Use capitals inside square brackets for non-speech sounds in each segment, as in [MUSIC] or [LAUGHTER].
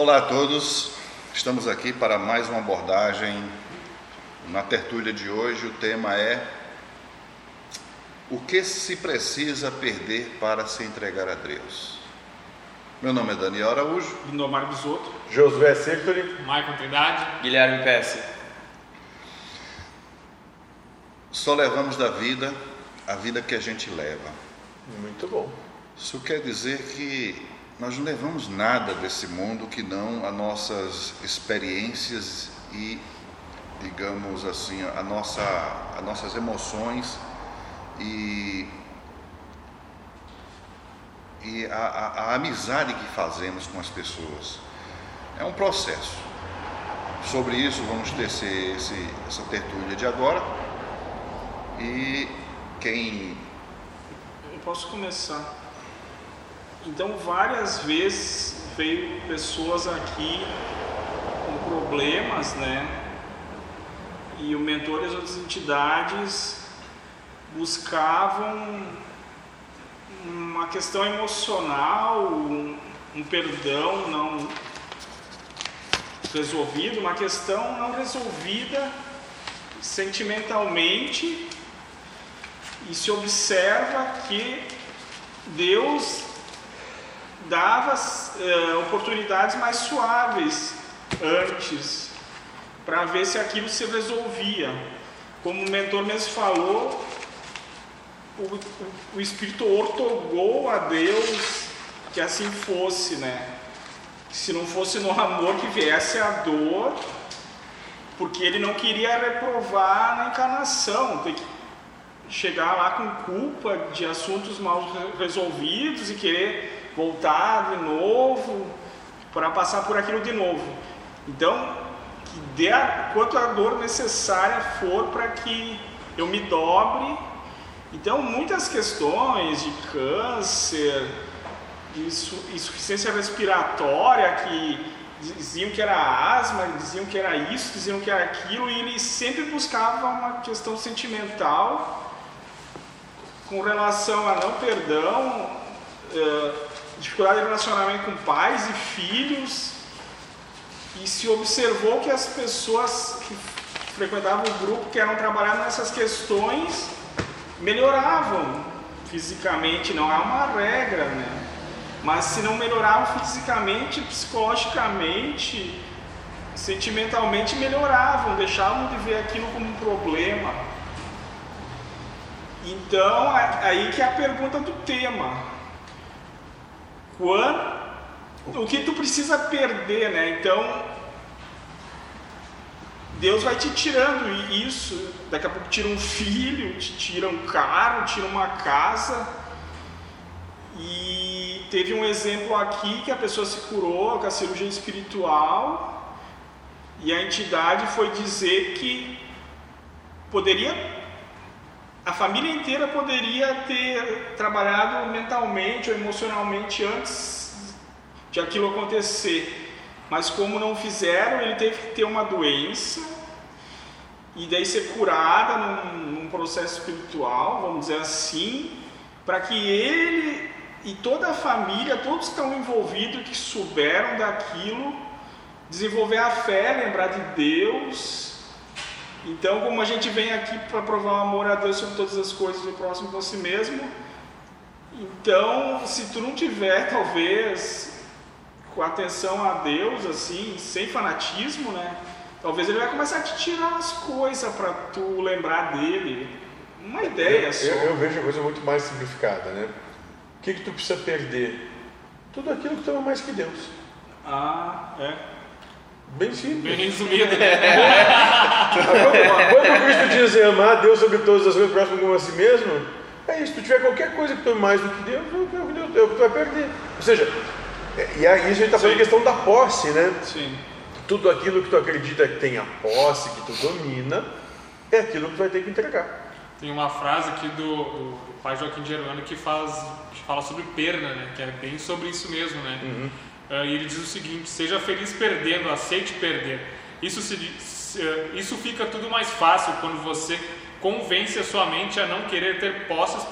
Olá a todos, estamos aqui para mais uma abordagem na tertúlia de hoje. O tema é O que se precisa perder para se entregar a Deus? Meu nome é Daniel Araújo. Lindomar Bisotto. Josué Sectori. Maicon Trindade. Guilherme PS. Só levamos da vida a vida que a gente leva. Muito bom. Isso quer dizer que nós não levamos nada desse mundo que não as nossas experiências e, digamos assim, a nossa, as nossas emoções e, e a, a, a amizade que fazemos com as pessoas. É um processo. Sobre isso vamos tecer esse, essa tertúlia de agora. E quem. Eu posso começar. Então, várias vezes veio pessoas aqui com problemas, né? E o mentor e as outras entidades buscavam uma questão emocional, um, um perdão não resolvido, uma questão não resolvida sentimentalmente e se observa que Deus dava eh, oportunidades mais suaves antes para ver se aquilo se resolvia. Como o mentor mesmo falou, o, o, o Espírito ortogou a Deus que assim fosse, né? Se não fosse no amor que viesse a dor, porque ele não queria reprovar na encarnação, tem que chegar lá com culpa de assuntos mal resolvidos e querer voltar de novo para passar por aquilo de novo. Então, que dê a, quanto a dor necessária for para que eu me dobre. Então, muitas questões de câncer, de insuficiência respiratória, que diziam que era asma, diziam que era isso, diziam que era aquilo, e ele sempre buscava uma questão sentimental com relação a não perdão, eh, dificuldade de relacionamento com pais e filhos, e se observou que as pessoas que frequentavam o grupo, que eram trabalhando nessas questões, melhoravam fisicamente, não é uma regra, né? Mas se não melhoravam fisicamente, psicologicamente, sentimentalmente melhoravam, deixavam de ver aquilo como um problema. Então, aí que é a pergunta do tema. Quando, o que tu precisa perder, né? Então, Deus vai te tirando isso. Daqui a pouco tira um filho, te tira um carro, tira uma casa. E teve um exemplo aqui que a pessoa se curou com a cirurgia espiritual e a entidade foi dizer que poderia a família inteira poderia ter trabalhado mentalmente ou emocionalmente antes de aquilo acontecer, mas como não fizeram, ele teve que ter uma doença e daí ser curada num, num processo espiritual, vamos dizer assim, para que ele e toda a família, todos que estão envolvidos, que souberam daquilo, desenvolver a fé, lembrar de Deus então, como a gente vem aqui para provar o amor a Deus sobre todas as coisas o próximo com si mesmo, então, se tu não tiver, talvez, com atenção a Deus, assim, sem fanatismo, né? Talvez ele vai começar a te tirar as coisas para tu lembrar dele. Uma ideia só. Eu, eu, vejo a coisa muito mais simplificada, né? O que, que tu precisa perder? Tudo aquilo que tu ama mais que Deus. Ah, é. Bem simples. Bem resumido. Quando Cristo diz amar Deus sobre todas as coisas, próximo como a si mesmo, é isso. Se tu tiver qualquer coisa que tu ame mais do que Deus, é o que é tu vai perder. Ou seja, e aí a gente está falando de questão da posse, né? Sim. Tudo aquilo que tu acredita que tem a posse, que tu domina, é aquilo que tu vai ter que entregar. Tem uma frase aqui do, do pai Joaquim Germano que, faz, que fala sobre perna, né? Que é bem sobre isso mesmo, né? Uhum. Uh, e ele diz o seguinte: seja feliz perdendo, aceite perder. Isso, se, uh, isso fica tudo mais fácil quando você convence a sua mente a não querer ter posses,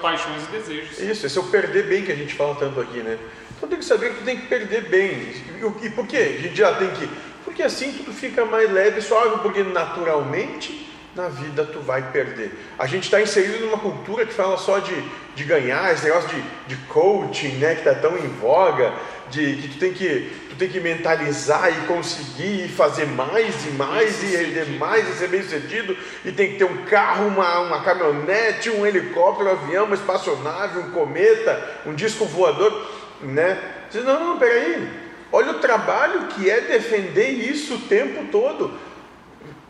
paixões e desejos. Isso, esse é o perder bem que a gente fala tanto aqui, né? Então tem que saber que tu tem que perder bem. E, e por quê? A gente já tem que. Porque assim tudo fica mais leve e suave, porque naturalmente na vida tu vai perder. A gente está inserido numa cultura que fala só de, de ganhar, esse negócio de, de coaching, né? Que está tão em voga, de que tu tem que, tu tem que mentalizar e conseguir fazer mais e mais e render mais e ser bem sucedido, e tem que ter um carro, uma, uma caminhonete, um helicóptero, um avião, uma espaçonave, um cometa, um disco voador, né? Você diz, não, não, peraí, olha o trabalho que é defender isso o tempo todo.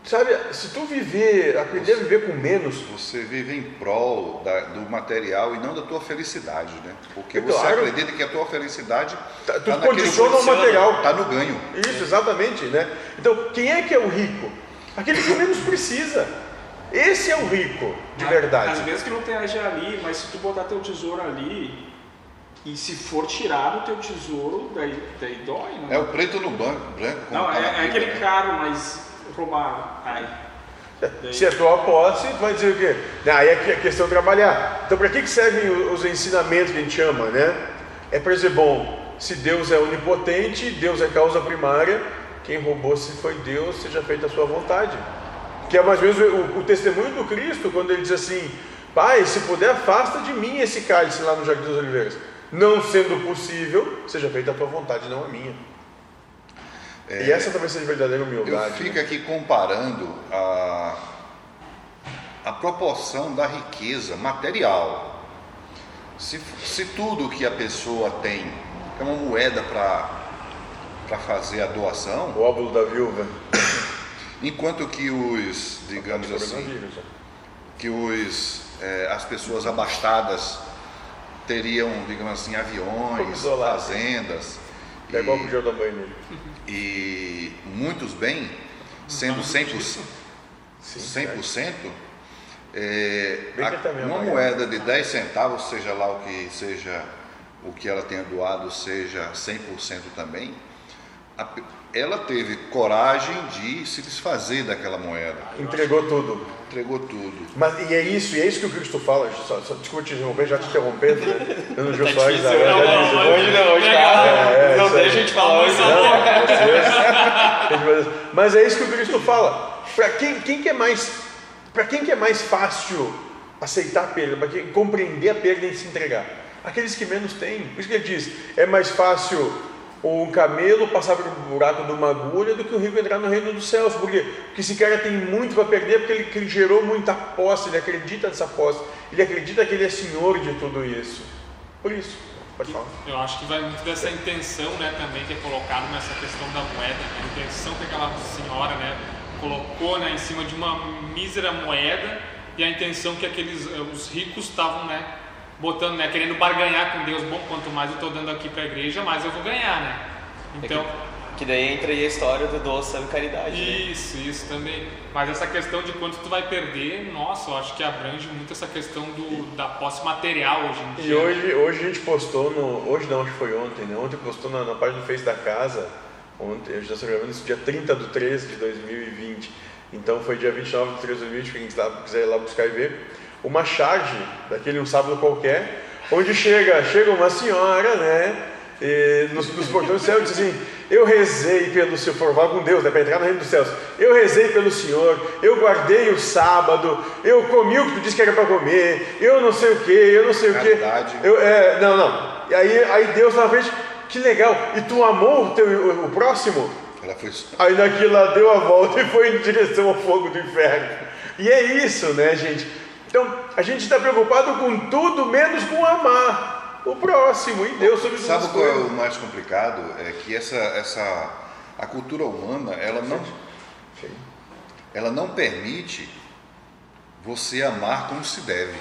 Sabe, se tu viver, aprender a viver com menos, Você vive em prol da- do material e não da tua felicidade, né? Porque É você acredita que a tua felicidade Tá, tu tá naquele condiciona o material. Está no ganho. Isso, exatamente, né? Então, quem é que é o rico? Aquele que menos precisa. Esse é o rico, de Às verdade. vezes que não tem ali, mas se tu botar teu tesouro ali e se for tirado o teu tesouro, daí, daí dói, não É o preto no banco, branco. Não, é, é aquele né? carro, mas roubaram. Ai. Daí- [LAUGHS] Se é tua posse, tu vai dizer o quê? Aí é é questão de trabalhar. Então, para que, que servem o- os ensinamentos que a gente chama, né? É para dizer, bom, se Deus é onipotente, Deus é causa primária, quem roubou se foi Deus, seja feita a sua vontade. Que é mais ou menos o, o testemunho do Cristo, quando ele diz assim: Pai, se puder, afasta de mim esse cálice lá no Jardim das Oliveiras. Não sendo possível, seja feita a tua vontade, não a minha. E essa talvez seja verdadeira Eu humildade. fico aqui comparando a, a proporção da riqueza material. Se, se tudo que a pessoa tem é uma moeda para fazer a doação, O óvulo da viúva. enquanto que os, digamos assim, Coronavírus, ó. que os, eh, as pessoas abastadas teriam, digamos assim, aviões, Isolado. fazendas É igual e- pro Jordão banho nele. e muitos bem, sendo 100%, 100% é, que uma moeda de 10 centavos, seja lá o que seja o que ela tenha doado, seja 100% também, a ela teve coragem de se desfazer daquela moeda, Entregou tudo. entregou tudo. Mas e é isso, e é isso que o Cristo fala. Só, só, desculpa te interromper, já te interrompendo, né? Eu não [LAUGHS] Gil Tá difícil, agora não, já não, não, hoje não, hoje tá. É, não isso aí. deixa a gente falar hoje. Não, vocês- Mas é isso que o Cristo fala. Para quem, quem que é mais, para quem que é mais fácil aceitar a perda, para quem compreender a perda e se entregar? Aqueles que menos têm. Por isso que ele diz: é mais fácil um camelo passar pelo buraco de uma agulha do que o rico entrar no reino dos céus. Por quê? Porque esse cara tem muito para perder porque ele, ele gerou muita posse, ele acredita nessa posse, ele acredita que ele é senhor de tudo isso. Por isso, pode falar. Eu acho que vai muito dessa intenção, né, também que é colocado nessa questão da moeda, né, a intenção que aquela senhora, né, colocou, né, em cima de uma mísera moeda e a intenção que aqueles eh, os ricos estavam, né, botando, né, querendo barganhar com Deus. Bom, quanto mais eu estou dando aqui para a igreja, mais eu vou ganhar, né? Então, Que daí entra aí a história do doação e caridade. né? isso, isso também. Mas essa questão de quanto tu vai perder, nossa, eu acho que abrange muito essa questão do, da posse material hoje em dia. E hoje, hoje a gente postou no. Hoje não, acho que foi ontem, né? Ontem postou na, na página do Face da casa. Ontem, a gente está gravando isso dia 30 de 13 de 2020. Então foi dia 29 de 13 de 2020, quem quiser ir lá buscar e ver. Uma charge, daquele um sábado qualquer, onde chega, chega uma senhora, né? E nos, nos portões do céu diz assim: Eu rezei pelo Senhor, for falar com Deus, né, para entrar no reino dos céus. Eu rezei pelo Senhor, eu guardei o sábado, eu comi o que tu disse que era para comer, eu não sei o que, eu não sei o que. Eu, é, não, não. E aí, aí Deus na frente, que legal. E tu amou o, teu, o, o próximo? Ela foi Aí naquilo ela deu a volta e foi em direção ao fogo do inferno. E é isso, né, gente? Então, a gente está preocupado com tudo menos com amar o próximo e Deus sobre Sabe qual é o mais complicado? É que essa, essa a cultura humana, ela não, ela não permite você amar como se deve.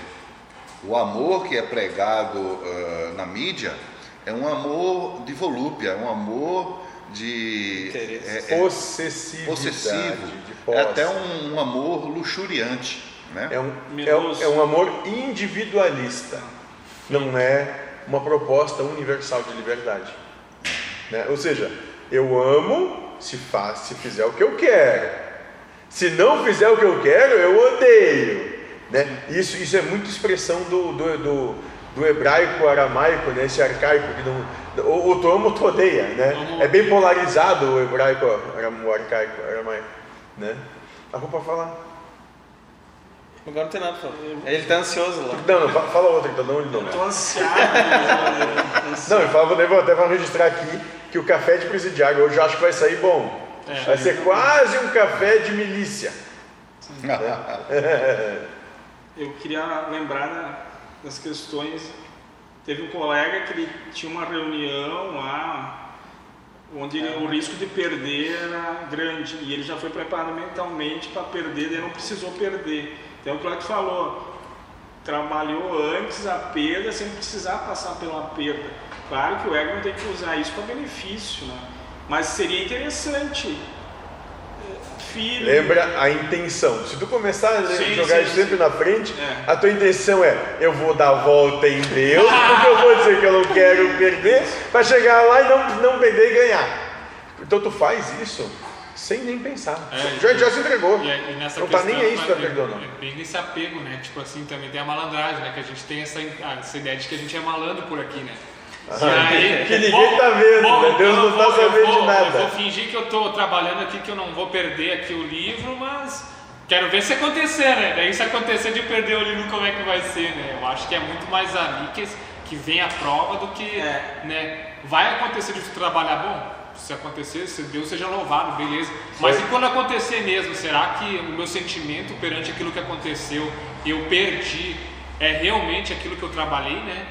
O amor que é pregado ah, na mídia é um amor de volúpia, é um amor de é- é possessivo, de é até um, um amor luxuriante, né? É um, é, é um amor individualista, não é uma proposta universal de liberdade. Né? Ou seja, eu amo se, faz, se fizer o que eu quero. Se não fizer o que eu quero, eu odeio. Né? Isso, isso é muito expressão do, do, do, do hebraico aramaico, né? esse arcaico que não. Ou, ou tu ama ou tu odeia. Né? É bem polarizado o hebraico, o arcaico, aramaico. Né? A roupa falar. Agora não tem nada pra falar. Ele tá ansioso lá. Não, não, fa- fala outra então, não ele não. Eu tô ansiado. né? Não, eu falo, vou até vou registrar aqui que o café de presidiário hoje eu acho que vai sair bom. É. vai ser quase um café de milícia. [LAUGHS] Eu queria lembrar da- das questões. Teve um colega que ele tinha uma reunião lá, onde ele- o risco de perder era grande e ele já foi preparado mentalmente para perder, daí não precisou perder. Então, que tu falou, trabalhou antes a perda sem precisar passar pela perda. Claro que o ego não tem que usar isso para benefício, né? mas seria interessante. eh, Filho, Lembra a intenção. Se tu começar a Sim, jogar sim, sempre sim. na frente, É. a tua intenção é: eu vou dar a volta em Deus, porque eu vou dizer que eu não quero perder, para chegar lá e não, não perder e ganhar. Então tu faz isso sem nem pensar. É, já, já se entregou. E, e nessa não tá questão, nem aí se é, perder ou não. é bem nesse apego, né? Tipo assim, também tem a malandragem, né? Que a gente tem essa, essa ideia de que a gente é malandro por aqui, né? E que ninguém tá vendo, né? Deus não tá vou- eu sabendo de vou- nada. Eu vou fingir que eu tô trabalhando aqui, que eu não vou perder aqui o livro, mas quero ver se acontecer, né? Daí se acontecer de perder o livro, como é que vai ser, né? Eu acho que é muito mais ali que, que vem a prova do que, É. né? Vai acontecer de tu trabalhar, bom, se acontecer, se Deus seja louvado, beleza. Mas e quando acontecer mesmo, será que o meu sentimento perante aquilo que aconteceu, eu perdi, é realmente aquilo que eu trabalhei, né?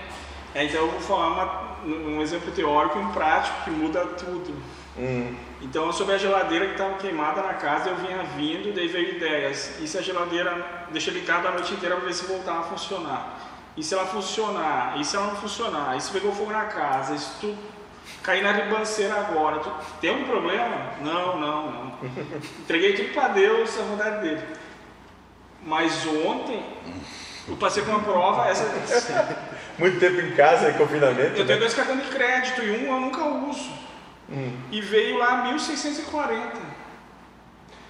É, então eu vou falar uma- um exemplo teórico e um prático que muda tudo. Hum. Então, sobre a geladeira que estava queimada na casa, eu vinha vindo, daí veio ideias. E se a geladeira deixa ligada a noite inteira para ver se voltar a funcionar? E se ela funcionar? E se ela não funcionar? E se pegou fogo na casa? E se cair na ribanceira agora? Tu tem um problema? Não, não, não. Entreguei tudo para Deus, a vontade dele. Mas ontem, eu passei por uma prova, essa [LAUGHS] Muito tempo em casa, em confinamento. eu né? tenho dois cartões de crédito e um eu nunca uso. E veio lá 1640.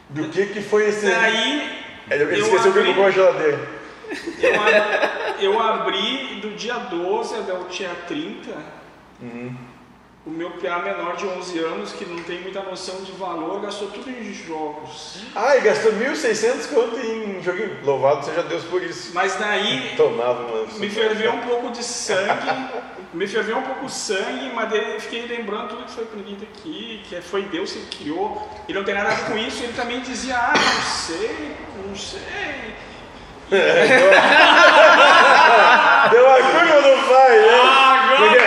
Do que que foi esse. Ele eu esqueceu que ele abri- comprou a geladeira. eu, ab- eu abri do dia 12 até o dia 30. O meu PA menor de 11 anos, que não tem muita noção de valor, gastou tudo em jogos. Ah, e gastou 1.600 conto em joguinho. Louvado seja Deus por isso. Mas daí Tomava uma. me ferveu um pouco de sangue, me ferveu um pouco o sangue, mas daí eu fiquei lembrando tudo que foi aprendido aqui, que foi Deus que criou. Ele não tem nada a ver com isso, ele também dizia, ah, não sei, não sei. [LAUGHS] Deu a curva no pai, né? Ah, Porque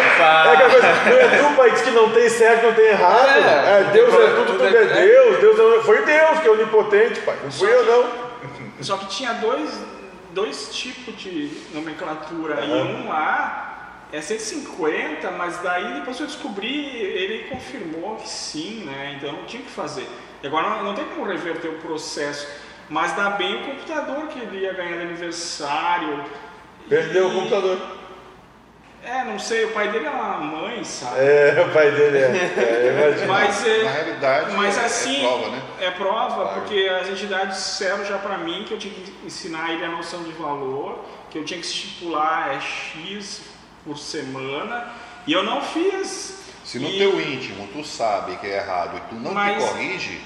agora! é é tu, pai, diz que não tem certo, não tem errado. É, É, Deus é tudo, tudo tudo é- é Deus. Deus é- foi Deus que é onipotente, pai. Não fui eu, não. Só que tinha dois, dois tipos de nomenclatura. E um lá é 150, mas daí depois eu descobri, ele confirmou que sim, né? Então não tinha o que fazer. E agora não, não tem como reverter o processo. Mas dá bem o computador que ele ia ganhar de aniversário. Perdeu o E- computador. É, não sei, o pai dele é uma mãe, sabe? É, o pai dele é. é. Mas, é, Na realidade, mas é- assim, é prova, né? é prova, Claro. porque as entidades disseram já para mim que eu tinha que ensinar ele a noção de valor, que eu tinha que estipular é, X por semana, e eu não fiz. Se no E- teu íntimo tu sabe que é errado e tu não Mas- te corrige,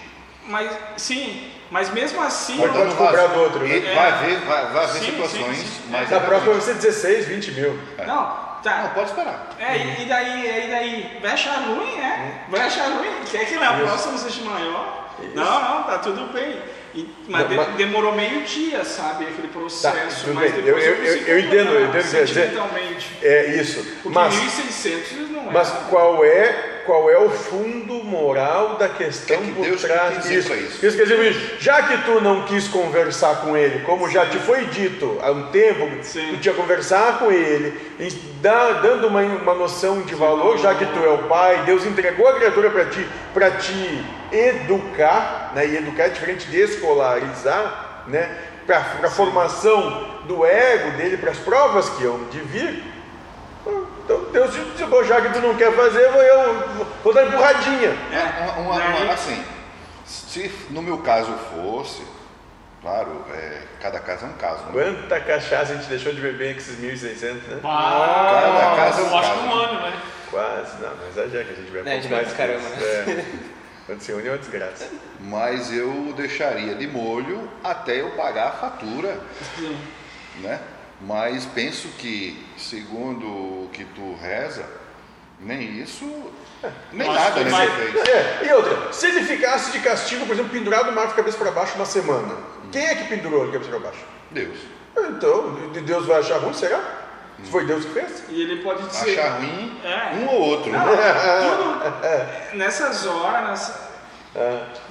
Mas, sim, mas mesmo assim... Mas pode não- cobrar do outro, né? É. vai ver, vai, vai haver Sim, situações sim, sim. mais Na próxima vai ser 16, 20 mil. Não, tá. Não, pode esperar. É, e, e daí, e daí, vai achar ruim, é? Vai achar ruim? Quer que na próxima seja maior? Não, não, tá tudo bem. E- mas Não, mas- demorou meio dia, sabe, aquele processo. tudo mas bem. depois Eu- eu, eu- eu entendo, eu entendo sentimentalmente. É isso. Porque Mas, 1.600 não é. mas qual é qual é o fundo moral da questão que é que por Deus trás quer dizer disso? isso? Isso quer dizer, já que tu não quis conversar com ele, como já te foi dito há um tempo, Sim. tu tinha que conversar com ele, e dando uma, uma noção de valor, já que tu é o pai, Deus entregou a criatura para ti, para te educar, né? e educar é diferente de escolarizar, né? para a formação do ego dele, para as provas que hão de vir. Então Deus "Bom, já que tu não quer fazer, vou eu vou dar empurradinha. É, Uma- uma- daí- uma- assim, Se no meu caso fosse, claro, é, cada caso é um caso. Né? Quanta cachaça a gente deixou de beber com esses 1.600, né? Ah, Cada casa é um eu acho que caso. um ano, né? Quase, não, mas exagera que a gente bebe É, a gente pouco bebe mais. caramba, isso. É. Quando se une é uma desgraça. Mas eu deixaria de molho até eu pagar a fatura, né? Mas penso que, segundo o que tu reza, nem isso, nem nada você fez. É, e outra, se ele ficasse de castigo, por exemplo, pendurado no mar de cabeça para baixo uma semana, quem é que pendurou ele de cabeça para baixo? Deus. Então, de- Deus vai achar ruim, será? Se foi Deus que fez? E ele pode dizer. Achar ruim É. um ou outro. Não, né? tudo [LAUGHS] nessas horas, nessa-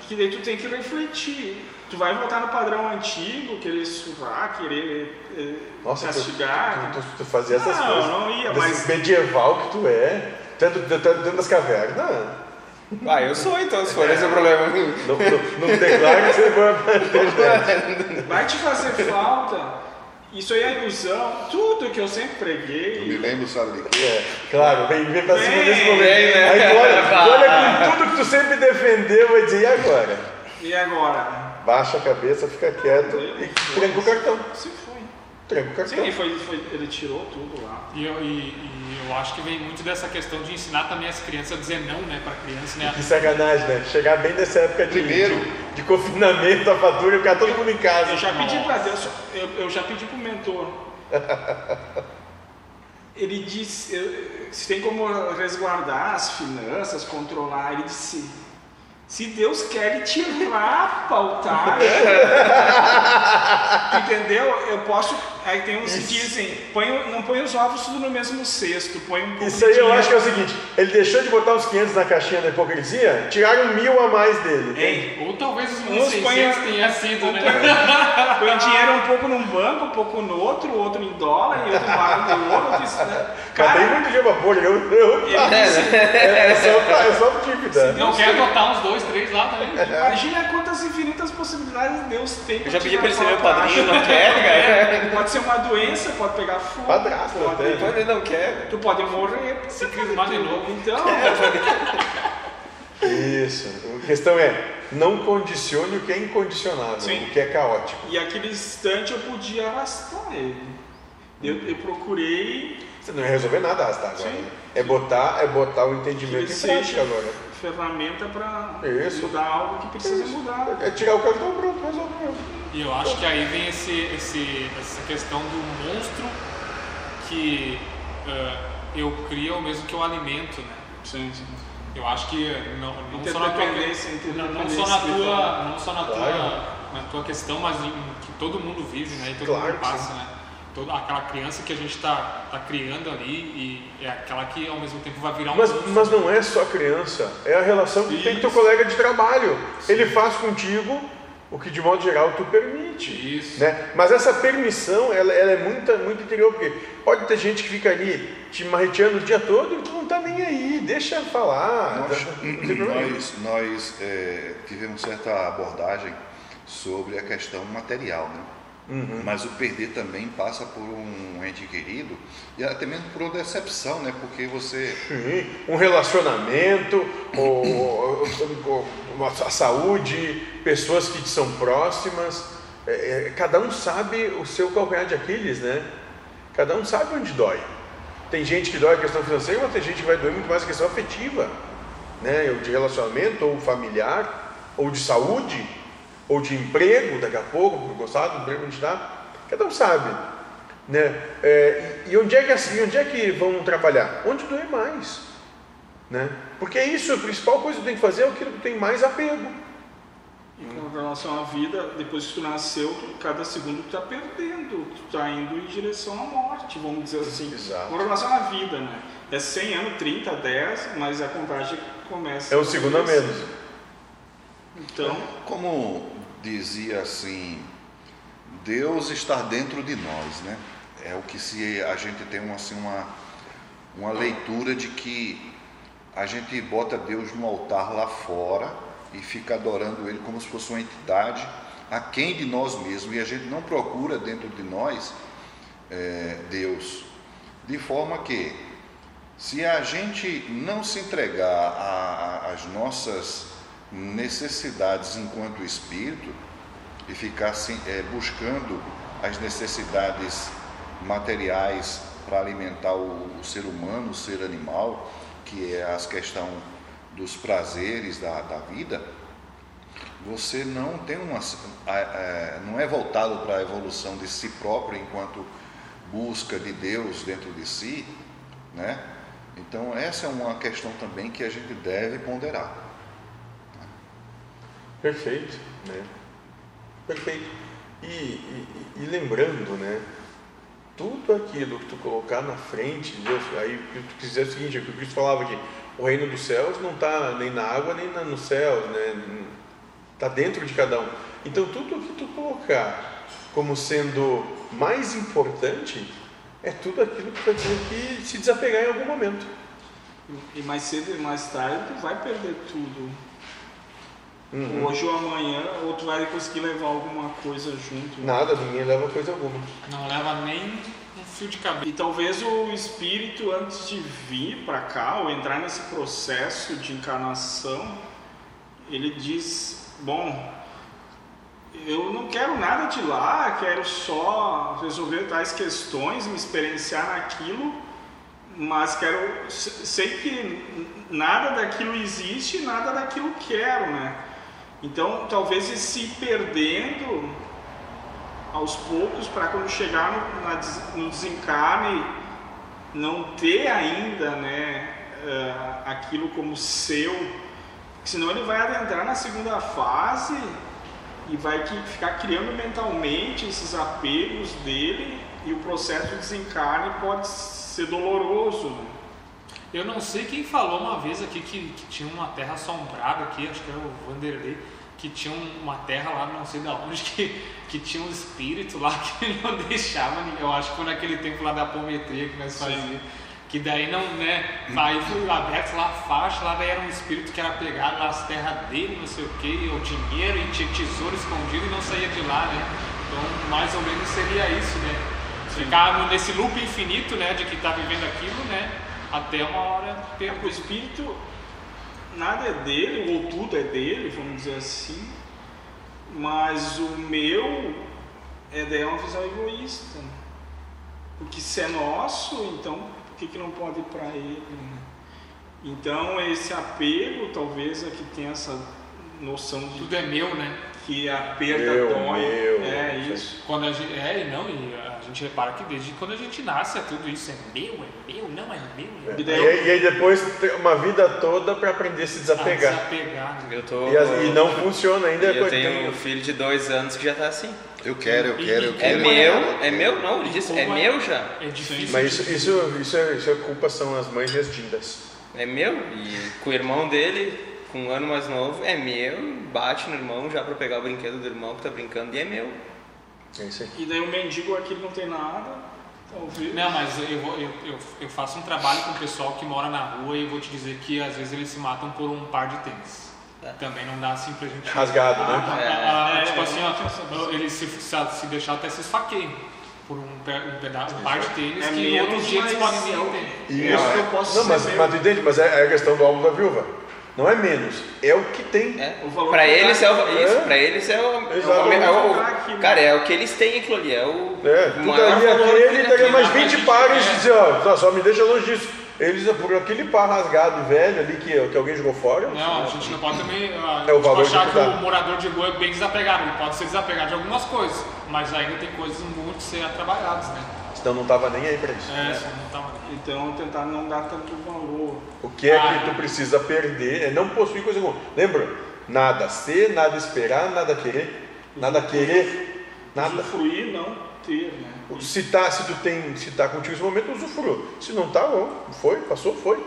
que daí tu tem que refletir. Tu vai voltar no padrão antigo, querer surrar, querer eh, Nossa, tu, castigar. tu, tu, tu fazia essas Não, coisas. não ia, Desse mas- medieval que tu é, tanto dentro, das cavernas. Não, Ah, eu sou então, se for esse o problema. não, não, não declara que você vai [LAUGHS] Vai te fazer falta. Isso aí é ilusão. Tudo que eu sempre Eu me preguei. lembro, sabe de quê? É, claro, vem, vem pra cima desse momento. né? Aí tu olha, tu olha com [LAUGHS] tudo que tu sempre defendeu, vai dizer, e agora? E agora? Baixa a cabeça, fica quieto e tranca o cartão. Se foi. Tranca o cartão. Sim, foi, foi, ele tirou tudo lá. E eu, e, e eu acho que vem muito dessa questão de ensinar também as crianças a dizer não, né, pra criança, né? Que sacanagem, né? Chegar bem nessa época de, Primeiro. de, de confinamento, a fatura e ficar todo mundo em casa. Eu já pedi para Deus, eu, eu já pedi pro mentor. [LAUGHS] Ele disse, se tem como resguardar as finanças, controlar, ele disse, se Deus quer ele tirar a pautar, entendeu? Eu posso, aí tem uns que dizem, põe, não põe os ovos tudo no mesmo cesto, põe um pouco Isso de aí eu acho que é o seguinte, ele deixou de botar uns 500 na caixinha da hipocrisia, tiraram mil a mais dele. Ei, Ou talvez os Uns 1600 põem- tenha sido, né? Põe dinheiro um pouco num banco, um pouco no outro, outro em dólar e outro barro de ouro. outro isso, né? Mas tem Cara, muito dinheiro pra pôr, eu, eu, [LAUGHS] é, disse, é, só, é só dívida. Não quer adotar uns dois, três lá também. imagina quantas infinitas possibilidades Deus tem. Eu já pedi pra ele ser meu padrinho, não quer, cara. É, pode ser uma doença, pode pegar fogo. Padrasto pode, até, ele não quer. Tu pode morrer. Se crismar de novo. Então, [LAUGHS] Isso. A questão é, não condicione o que é incondicionável, Sim. o que é caótico. e aquele instante eu podia arrastar ele. Eu, eu procurei Você não ia resolver nada arrastar agora. Sim. né? É botar, é botar o entendimento em prática seja agora. Ferramenta para Isso. mudar algo que precisa mudar. É tirar o cartão pronto, resolveu. E eu acho que aí vem esse, esse, essa questão do monstro que ah, eu crio ao mesmo que eu alimento, né? Sim, sim. Eu acho que não, não só na tua, não, só na tua, não só na tua, Claro. na tua questão, mas em, que todo mundo vive, né? E todo Claro mundo passa, né? Toda, aquela criança que a gente está tá criando ali e é aquela que ao mesmo tempo vai virar um Mas, monstro. mas não é só criança, é a relação que tem com teu colega de trabalho. Ele faz contigo o que de modo geral tu permite. Isso. Né? Mas essa permissão, ela, ela é muito, muito interior, porque pode ter gente que fica ali te marreteando o dia todo e tu não tá nem aí, deixa falar. Nós, problema. nós, nós, é, tivemos certa abordagem sobre a questão material, né? Uhum. Mas o perder também passa por um ente querido e até mesmo por uma decepção, né? Porque você Sim, um relacionamento, ou, ou- ou- a saúde, pessoas que te são próximas. É, é, cada um sabe o seu calcanhar de Aquiles, né? Cada um sabe onde dói. Tem gente que dói a questão financeira, mas tem gente que vai doer muito mais a questão afetiva, né? Ou de relacionamento, ou familiar, ou de saúde, ou de emprego, daqui a pouco, porque gostar do emprego onde está. Cada um sabe. Né? É, e, onde é que, assim, onde é que vão trabalhar? Onde doer mais. Né? Porque isso, a principal coisa que tu tem que fazer é aquilo que tu tem mais apego. E com relação à vida, depois que tu nasceu, tu- cada segundo tu tá perdendo, tu tá indo em direção à morte, vamos dizer assim. Exato. Com relação à vida, né? É 100 anos, 30, 10, mas a contagem começa. É um segundo a menos. Então, Como dizia assim, Deus está dentro de nós, né? É o que se a gente tem uma, assim, uma, uma leitura de que a gente bota Deus no altar lá fora e fica adorando Ele como se fosse uma entidade aquém de nós mesmos e a gente não procura dentro de nós é, Deus. De forma que, se a gente não se entregar a- a- às nossas necessidades enquanto espírito e ficar é, buscando as necessidades materiais para alimentar o, o, ser humano, o ser animal, que é a questão dos prazeres da, da vida, você não tem uma, é, não é voltado para a evolução de si próprio enquanto busca de Deus dentro de si, né? Então essa é uma questão também que a gente deve ponderar. Perfeito, né? Perfeito. E, e, e lembrando, né? Tudo aquilo que tu colocar na frente de Deus, aí tu quiser o seguinte, é o que o Cristo falava aqui, o reino dos céus não está nem na água nem na, no céu, né? Está dentro de cada um. Então tudo que tu colocar como sendo mais importante é tudo aquilo que tu vai ter que se desapegar em algum momento. E mais cedo e mais tarde tu vai perder tudo. Uhum. Hoje ou amanhã, ou tu vai conseguir levar alguma coisa junto. Nada, ninguém leva coisa alguma. Não leva nem um fio de cabelo. E talvez o espírito, antes de vir para cá, ou entrar nesse processo de encarnação, ele diz: Bom, eu não quero nada de lá, quero só resolver tais questões, me experienciar naquilo, mas quero. Sei que nada daquilo existe, nada daquilo quero, né? Então, talvez ir se perdendo aos poucos para quando chegar no, na, no, desencarne não ter ainda né, uh, aquilo como seu, senão ele vai adentrar na segunda fase e vai ficar criando mentalmente esses apegos dele e o processo de desencarne pode ser doloroso. Né? Eu não sei quem falou uma vez aqui que, que tinha uma terra assombrada aqui, acho que era o Vanderlei, que tinha uma terra lá, não sei de onde, [LAUGHS] que, que tinha um espírito lá [LAUGHS] que não deixava, eu acho que foi naquele tempo lá da apometria que nós fazíamos. Que daí não, né? Aí foi aberto lá a faixa, lá daí era um espírito que era pegado nas terras dele, não sei o que, o dinheiro, e tinha tesouro escondido e não saía de lá, né? Então mais ou menos seria isso, né? Ficar nesse loop infinito, né? De que está vivendo aquilo, né? Até uma hora ter. O espírito, nada é dele, ou tudo é dele, vamos dizer assim, mas o meu é daí uma visão egoísta. Porque se é nosso, então por que, que não pode ir para ele? Né? Então esse apego, talvez, é que tem essa noção de. Tudo é meu, né? Que a perda meu, dói. Meu, é isso. Quando a gente, é, não, e a gente repara que desde quando a gente nasce é tudo isso, é meu, é meu, não é meu. É. E, daí, e, aí depois uma vida toda para aprender a se desapegar. A desapegar. Eu tô, e, as, e não funciona ainda. Eu tenho um filho de dois anos que já tá assim. Eu quero, eu quero, eu É quero. meu, é meu, não, ele disse, é meu já. É difícil. Mas isso, isso, isso, é, isso é culpa são as mães e as dindas. É meu, e com o irmão dele, com um ano mais novo, é meu, bate no irmão já pra pegar o brinquedo do irmão que tá brincando e é meu. É isso aí. E daí o mendigo aqui não tem nada, talvez. Não, mas eu, vou- eu, eu, eu faço um trabalho com o pessoal que mora na rua e eu vou te dizer que às vezes eles se matam por um par de tênis. Também não dá assim pra gente. Rasgado, né? Ah, ah, ah, É, tipo é, assim, é, ó, eles se, se, se deixar até se esfaqueiam por um, pe- um pedaço, um par de tênis É que menos, outros dias eles podem eu- nem ter. E Isso é- que eu posso Não, ser mas, mas tu entende? Mas é, é a questão do álbum da viúva. Não é menos, é o que tem. É. O valor Pra que eles é o, É. isso, pra eles é o, é o, é o- Aqui, né? cara, é o que eles têm aquilo ali, é o É, tu maior daria aquele, que tem daria mais né? 20 a gente- pares é. e dizer, ó, só, só me deixa longe disso. Eles, por aquele par rasgado velho ali que, que alguém jogou fora. Não, a gente não pode também ah, É o valor achar que o morador de rua é bem desapegado. Ele pode ser desapegado de algumas coisas, mas ainda tem coisas muito a ser trabalhadas, né? Senão não tava nem aí pra isso. É, tá Então tentar não dar tanto valor. O que é Ah, que tu precisa perder é não possuir coisa alguma. Lembra? Nada ser, nada esperar, nada querer, nada querer, nada. Usufruir, não ter, né? Se, tá, se tu tem, se tá contigo esse momento, usufrua. Se não tá, bom, foi, passou, foi.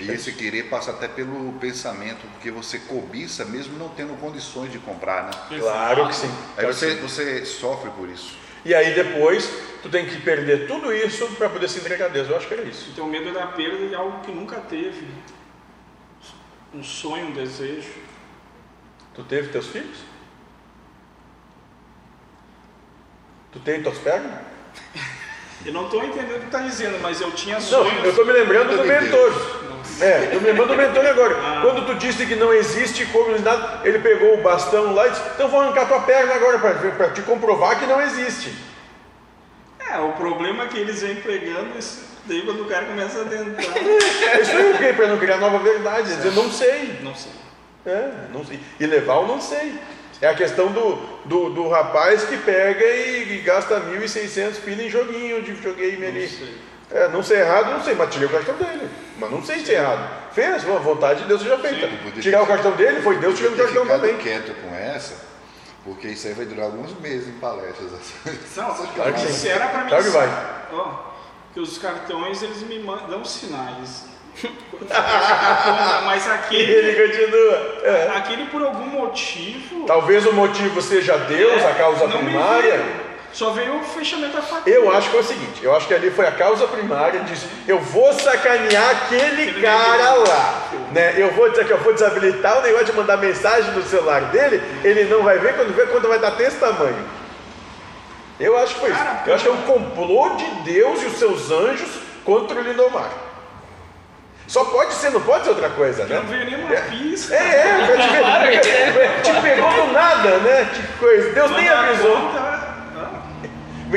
E esse querer passa até pelo pensamento, porque você cobiça mesmo não tendo condições de comprar, né? Claro que sim. Aí claro você, sim. você sofre por isso. E aí depois tu tem que perder tudo isso para poder se entregar a Deus. Eu acho que era isso. Então o medo da perda de algo que nunca teve. Um sonho, um desejo. Tu teve teus filhos? Tu tem tuas pernas? [LAUGHS] Eu não estou entendendo o que está dizendo, mas eu tinha Não, sonhos. eu estou me lembrando do Meu mentor. É, estou me lembrando do mentor agora. Ah. Quando tu disse que não existe comunidade, ele pegou o bastão lá e disse: Então vou arrancar tua perna agora para te comprovar que não existe. É, o problema é que eles vêm pregando isso. Daí quando o cara começa a adentrar. [LAUGHS] É isso aí, para não criar nova verdade. Dizer, não sei. não sei. É, não sei. E levar o não sei. É a questão do, do, do rapaz que pega e, e gasta 1.600 pila em joguinho de videogame ali. sei. É, não sei errado, não sei, mas tirei o cartão dele. Mas não sei se é errado. Fez, a vontade de Deus seja feita. Sim, Tirar ter- o cartão dele foi Deus tirando o cartão também. quieto com essa, porque isso aí vai durar alguns meses em palestras. assim. Não, Claro que sim. isso era pra mim. Claro que vai. Ó, que os cartões eles me mandam dão sinais. [LAUGHS] Mas E aquele, ele continua. É. aquele por algum motivo. Talvez o motivo seja Deus, a causa não me primária. Só veio o fechamento da fatura. Eu acho que é o seguinte, eu acho que ali foi a causa primária disso. Eu vou sacanear aquele Aquele cara lá. Né? Eu vou dizer que eu vou desabilitar o negócio de mandar mensagem no celular dele, ele não vai ver quando vê quando vai dar desse tamanho. Eu acho que foi isso. Eu acho que é um complô de Deus e os seus anjos contra o Lindomar. Só pode ser, não pode ser outra coisa, né? Não veio nenhuma pista. É, é, te, te, te pegou do nada, né? Que coisa. Deus nem avisou.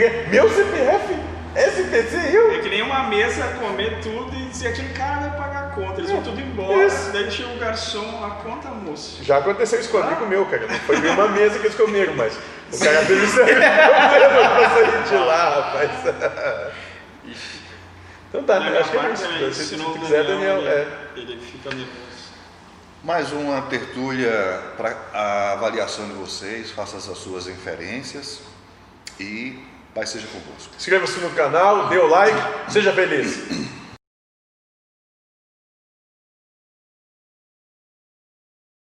Ah, Meu CPF, SPC, eu. É que nem uma mesa comer tudo e dizer aquele cara vai pagar a conta. Eles vão tudo embora. Isso. Daí chega o garçom, a conta, moço. Já aconteceu isso comigo, meu, cara. Não foi bem uma mesa que eles comeram, mas o cara fez isso aí pra sair de lá, rapaz. Então tá, minha acho que é isso. é Se, se tu quiser, Daniel, ele, é. ele fica nervoso. Mais uma tertúlia para a avaliação de vocês, faça as suas inferências e Pai seja convosco. Inscreva-se no canal, dê o like, seja feliz.